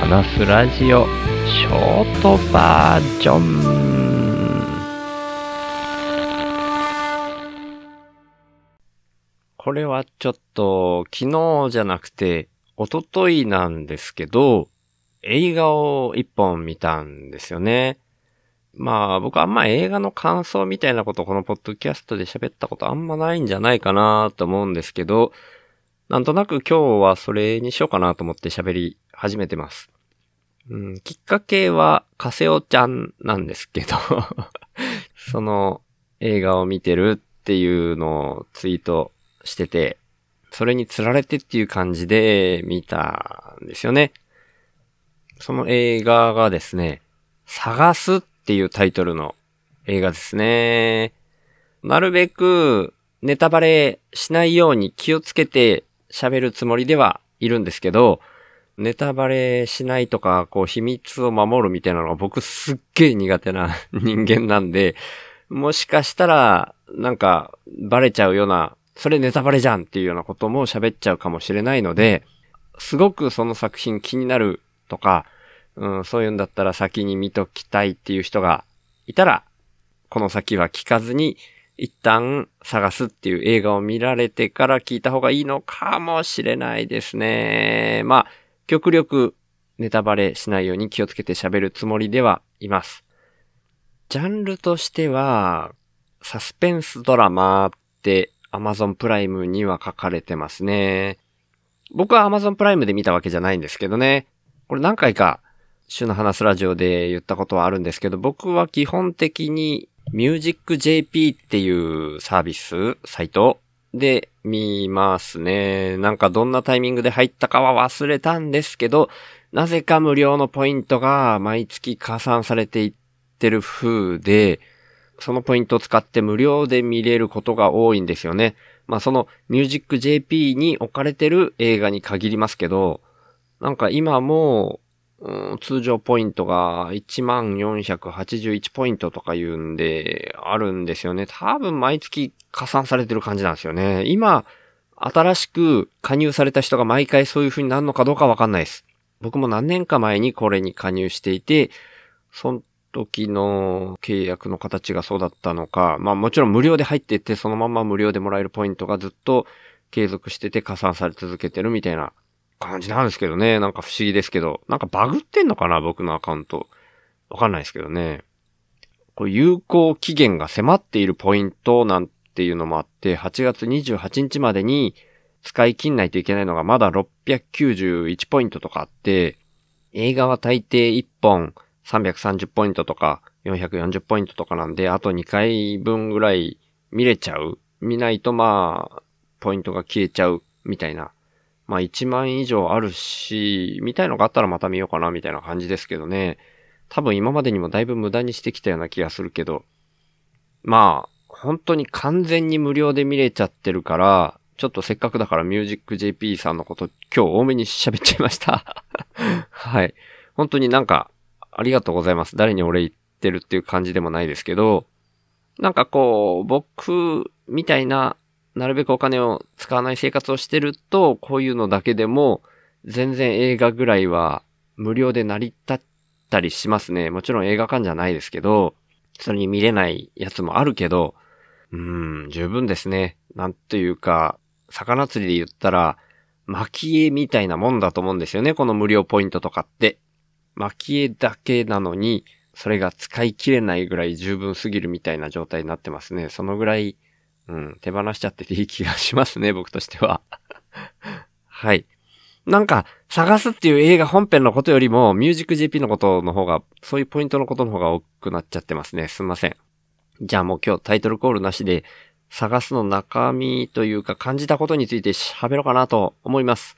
話すラジオショートバージョンこれはちょっと昨日じゃなくて一昨日なんですけど映画を一本見たんですよね。まあ僕あんま映画の感想みたいなことこのポッドキャストで喋ったことあんまないんじゃないかなと思うんですけど、なんとなく今日はそれにしようかなと思って喋り始めてます。うん、きっかけはカセオちゃんなんですけど その映画を見てるっていうのをツイートしてて、それに釣られてっていう感じで見たんですよね。その映画がですね、探すっていうタイトルの映画ですね。なるべくネタバレしないように気をつけて喋るつもりではいるんですけど、ネタバレしないとか、こう秘密を守るみたいなのが僕すっげえ苦手な 人間なんで、もしかしたら、なんか、バレちゃうような、それネタバレじゃんっていうようなことも喋っちゃうかもしれないので、すごくその作品気になるとか、うん、そういうんだったら先に見ときたいっていう人がいたら、この先は聞かずに一旦探すっていう映画を見られてから聞いた方がいいのかもしれないですね。まあ、極力ネタバレしないように気をつけて喋るつもりではいます。ジャンルとしては、サスペンスドラマって Amazon プライムには書かれてますね。僕は Amazon プライムで見たわけじゃないんですけどね。これ何回か週の話すラジオで言ったことはあるんですけど、僕は基本的に MusicJP っていうサービス、サイトで見ますね。なんかどんなタイミングで入ったかは忘れたんですけど、なぜか無料のポイントが毎月加算されていってる風で、そのポイントを使って無料で見れることが多いんですよね。まあその MusicJP に置かれてる映画に限りますけど、なんか今も通常ポイントが1481ポイントとか言うんで、あるんですよね。多分毎月加算されてる感じなんですよね。今、新しく加入された人が毎回そういう風になるのかどうかわかんないです。僕も何年か前にこれに加入していて、その時の契約の形がそうだったのか、まあもちろん無料で入っていってそのまま無料でもらえるポイントがずっと継続してて加算され続けてるみたいな感じなんですけどね。なんか不思議ですけど。なんかバグってんのかな僕のアカウント。わかんないですけどね。これ有効期限が迫っているポイントなんていうのもあって、8月28日までに使い切んないといけないのがまだ691ポイントとかあって、映画は大抵1本330ポイントとか440ポイントとかなんで、あと2回分ぐらい見れちゃう。見ないとまあ、ポイントが消えちゃうみたいなまあ1万以上あるし、みたいのがあったらまた見ようかなみたいな感じですけどね。多分今までにもだいぶ無駄にしてきたような気がするけど。まあ、本当に完全に無料で見れちゃってるから、ちょっとせっかくだから MusicJP さんのこと今日多めに喋っちゃいました はい。本当になんか、ありがとうございます。誰に俺言ってるっていう感じでもないですけど、なんかこう、僕みたいななるべくお金を使わない生活をしてると、こういうのだけでも、全然映画ぐらいは無料で成り立ったりしますね。もちろん映画館じゃないですけど、それに見れないやつもあるけど、うーん、十分ですね。なんというか、魚釣りで言ったら、巻絵みたいなもんだと思うんですよね。この無料ポイントとかって。巻絵だけなのに、それが使い切れないぐらい十分すぎるみたいな状態になってますね。そのぐらいうん、手放しちゃってていい気がしますね、僕としては。はい。なんか、探すっていう映画本編のことよりも、ミュージック JP のことの方が、そういうポイントのことの方が多くなっちゃってますね。すんません。じゃあもう今日タイトルコールなしで、探すの中身というか感じたことについて喋ろうかなと思います。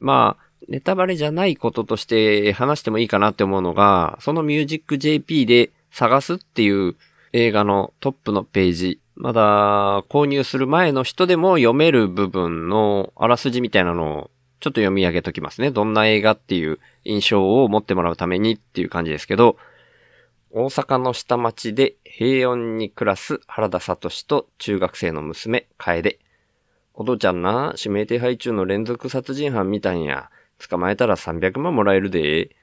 まあ、ネタバレじゃないこととして話してもいいかなって思うのが、そのミュージック JP で探すっていう映画のトップのページまだ購入する前の人でも読める部分のあらすじみたいなのをちょっと読み上げときますね。どんな映画っていう印象を持ってもらうためにっていう感じですけど、大阪の下町で平穏に暮らす原田聡と中学生の娘、楓。お父ちゃんな、指名手配中の連続殺人犯みたいや。捕まえたら300万もらえるで。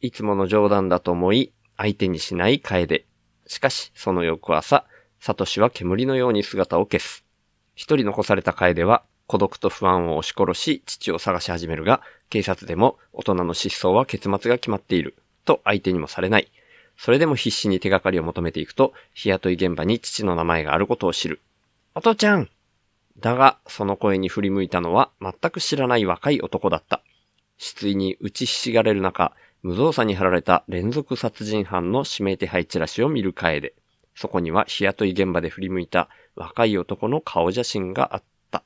いつもの冗談だと思い、相手にしない楓。しかし、その翌朝、サトシは煙のように姿を消す。一人残された楓は、孤独と不安を押し殺し、父を探し始めるが、警察でも大人の失踪は結末が決まっている。と相手にもされない。それでも必死に手がかりを求めていくと、日雇い現場に父の名前があることを知る。お父ちゃんだが、その声に振り向いたのは全く知らない若い男だった。失意に打ちひしがれる中、無造作に貼られた連続殺人犯の指名手配チラシを見る楓。そこには日雇い現場で振り向いた若い男の顔写真があった。っ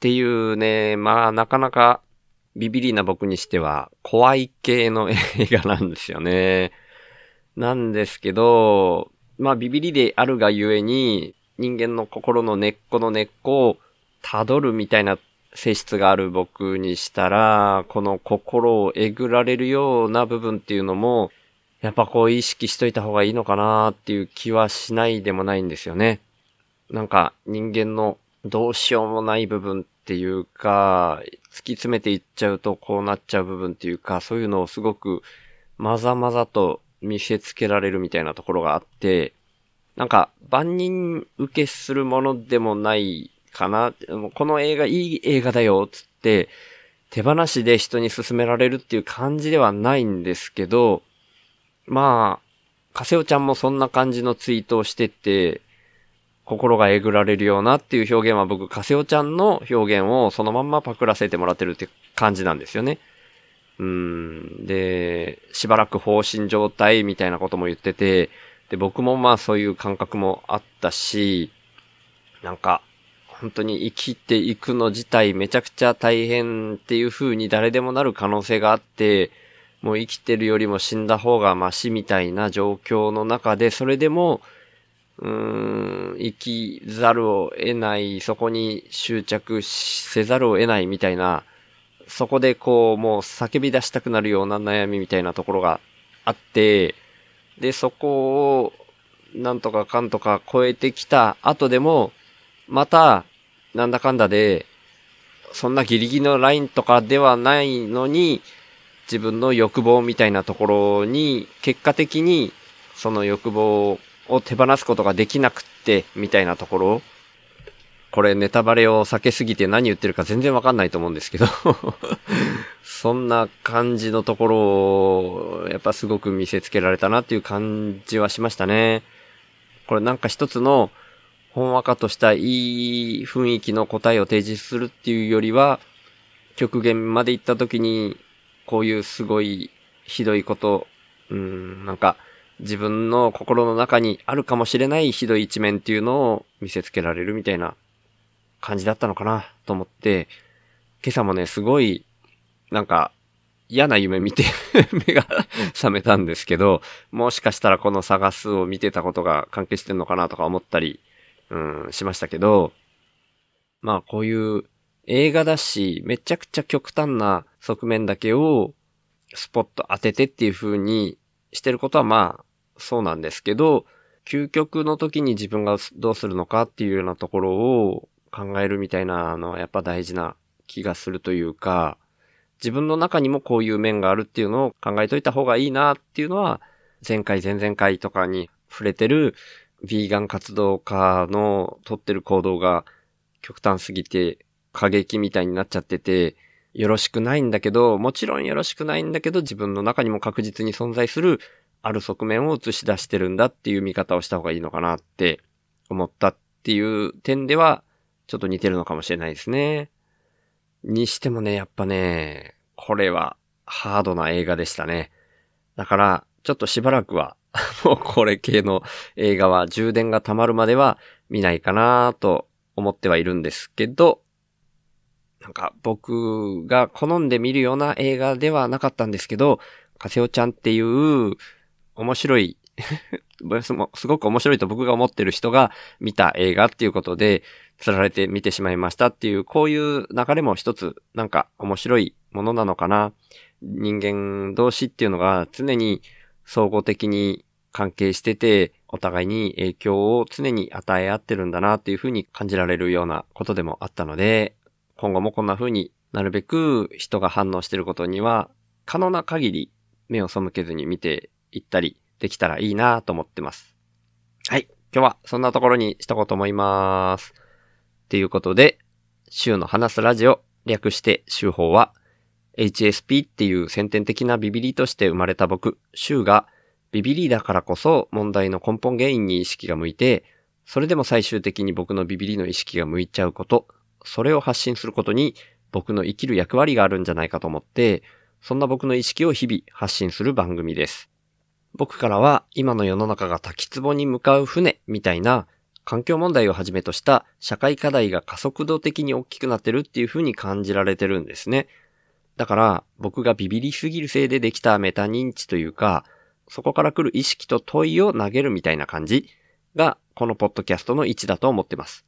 ていうね、まあなかなかビビリな僕にしては怖い系の映画なんですよね。なんですけど、まあビビリであるがゆえに人間の心の根っこの根っこを辿るみたいな性質がある僕にしたら、この心をえぐられるような部分っていうのも、やっぱこう意識しといた方がいいのかなっていう気はしないでもないんですよね。なんか人間のどうしようもない部分っていうか、突き詰めていっちゃうとこうなっちゃう部分っていうか、そういうのをすごくまざまざと見せつけられるみたいなところがあって、なんか万人受けするものでもないかな。この映画いい映画だよっ、つって、手放しで人に勧められるっていう感じではないんですけど、まあ、かせおちゃんもそんな感じのツイートをしてて、心がえぐられるようなっていう表現は僕、かせおちゃんの表現をそのまんまパクらせてもらってるって感じなんですよね。うん。で、しばらく放心状態みたいなことも言ってて、で、僕もまあそういう感覚もあったし、なんか、本当に生きていくの自体めちゃくちゃ大変っていう風に誰でもなる可能性があって、もう生きてるよりも死んだ方がマシみたいな状況の中で、それでも、うーん、生きざるを得ない、そこに執着せざるを得ないみたいな、そこでこう、もう叫び出したくなるような悩みみたいなところがあって、で、そこを、なんとかかんとか超えてきた後でも、また、なんだかんだで、そんなギリギリのラインとかではないのに、自分の欲望みたいなところに、結果的に、その欲望を手放すことができなくって、みたいなところ。これネタバレを避けすぎて何言ってるか全然わかんないと思うんですけど そんな感じのところを、やっぱすごく見せつけられたなっていう感じはしましたね。これなんか一つの、ほんわかとしたいい雰囲気の答えを提示するっていうよりは、極限まで行った時に、こういうすごいひどいこと、うん、なんか、自分の心の中にあるかもしれないひどい一面っていうのを見せつけられるみたいな感じだったのかなと思って、今朝もね、すごい、なんか、嫌な夢見て 目が覚めたんですけど、もしかしたらこの探すを見てたことが関係してんのかなとか思ったり、うん、しましたけど、まあこういう映画だし、めちゃくちゃ極端な側面だけをスポット当ててっていう風にしてることはまあそうなんですけど、究極の時に自分がどうするのかっていうようなところを考えるみたいなのはやっぱ大事な気がするというか、自分の中にもこういう面があるっていうのを考えといた方がいいなっていうのは、前回前々回とかに触れてるヴィーガン活動家の取ってる行動が極端すぎて過激みたいになっちゃってて、よろしくないんだけど、もちろんよろしくないんだけど、自分の中にも確実に存在するある側面を映し出してるんだっていう見方をした方がいいのかなって思ったっていう点では、ちょっと似てるのかもしれないですね。にしてもね、やっぱね、これはハードな映画でしたね。だから、ちょっとしばらくは もうこれ系の映画は充電が溜まるまでは見ないかなと思ってはいるんですけど、なんか僕が好んで見るような映画ではなかったんですけど、かせおちゃんっていう面白い すごく面白いと僕が思ってる人が見た映画っていうことで、釣られて見てしまいましたっていう、こういう流れも一つ、なんか面白いものなのかな。人間同士っていうのが常に総合的に関係してて、お互いに影響を常に与え合ってるんだなっていうふうに感じられるようなことでもあったので、今後もこんな風になるべく人が反応してることには、可能な限り目を背けずに見ていったりできたらいいなと思ってます。はい。今日はそんなところにしとこうと思います。ということで、週の話すラジオ、略して週報は、HSP っていう先天的なビビリとして生まれた僕、週がビビリだからこそ問題の根本原因に意識が向いて、それでも最終的に僕のビビリの意識が向いちゃうこと、それを発信することに僕の生きる役割があるんじゃないかと思って、そんな僕の意識を日々発信する番組です。僕からは今の世の中が滝壺に向かう船みたいな環境問題をはじめとした社会課題が加速度的に大きくなってるっていう風に感じられてるんですね。だから僕がビビりすぎるせいでできたメタ認知というか、そこから来る意識と問いを投げるみたいな感じがこのポッドキャストの位置だと思ってます。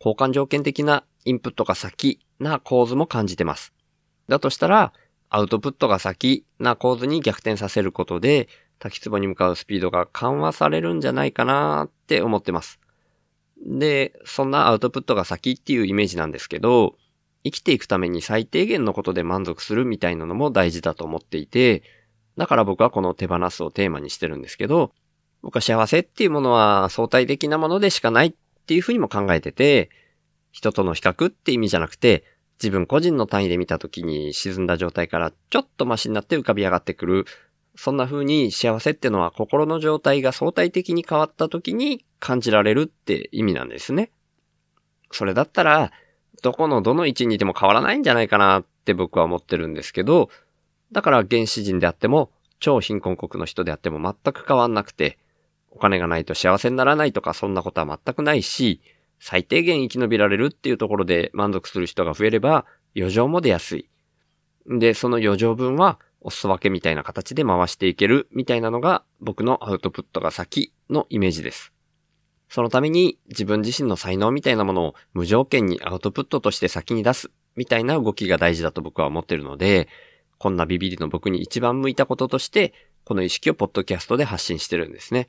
交換条件的なインプットが先な構図も感じてます。だとしたら、アウトプットが先な構図に逆転させることで、滝壺に向かうスピードが緩和されるんじゃないかなって思ってます。で、そんなアウトプットが先っていうイメージなんですけど、生きていくために最低限のことで満足するみたいなのも大事だと思っていて、だから僕はこの手放すをテーマにしてるんですけど、僕は幸せっていうものは相対的なものでしかないっていうふうにも考えてて、人との比較って意味じゃなくて、自分個人の単位で見た時に沈んだ状態からちょっとマシになって浮かび上がってくる。そんな風に幸せってのは心の状態が相対的に変わった時に感じられるって意味なんですね。それだったら、どこのどの位置にいても変わらないんじゃないかなって僕は思ってるんですけど、だから原始人であっても、超貧困国の人であっても全く変わんなくて、お金がないと幸せにならないとかそんなことは全くないし、最低限生き延びられるっていうところで満足する人が増えれば、余剰も出やすい。で、その余剰分は、お裾分けみたいな形で回していけるみたいなのが僕のアウトプットが先のイメージです。そのために自分自身の才能みたいなものを無条件にアウトプットとして先に出すみたいな動きが大事だと僕は思ってるので、こんなビビりの僕に一番向いたこととして、この意識をポッドキャストで発信してるんですね。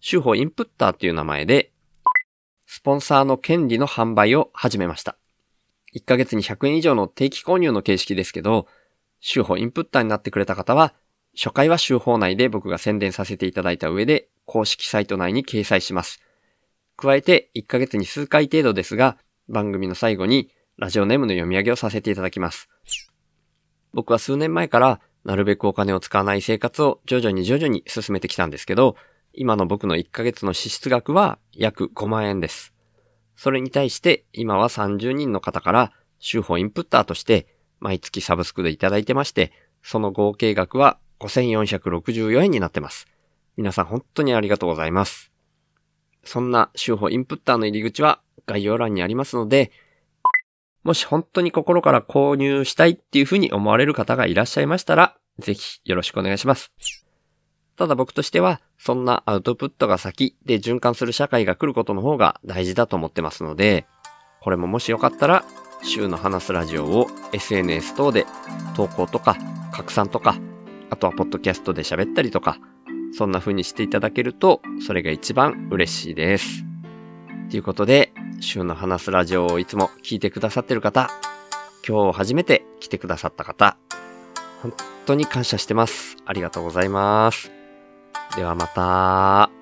手法インプッターっていう名前でスポンサーの権利の販売を始めました。1ヶ月に100円以上の定期購入の形式ですけど、週報インプッターになってくれた方は、初回は週報内で僕が宣伝させていただいた上で、公式サイト内に掲載します。加えて、1ヶ月に数回程度ですが、番組の最後にラジオネームの読み上げをさせていただきます。僕は数年前から、なるべくお金を使わない生活を徐々に徐々に進めてきたんですけど、今の僕の1ヶ月の支出額は約5万円です。それに対して今は30人の方から週報インプッターとして毎月サブスクでいただいてまして、その合計額は5464円になってます。皆さん本当にありがとうございます。そんな週報インプッターの入り口は概要欄にありますので、もし本当に心から購入したいっていうふうに思われる方がいらっしゃいましたら、ぜひよろしくお願いします。ただ僕としては、そんなアウトプットが先で循環する社会が来ることの方が大事だと思ってますので、これももしよかったら、週の話すラジオを SNS 等で投稿とか拡散とか、あとはポッドキャストで喋ったりとか、そんな風にしていただけると、それが一番嬉しいです。ということで、週の話すラジオをいつも聞いてくださってる方、今日初めて来てくださった方、本当に感謝してます。ありがとうございます。ではまた。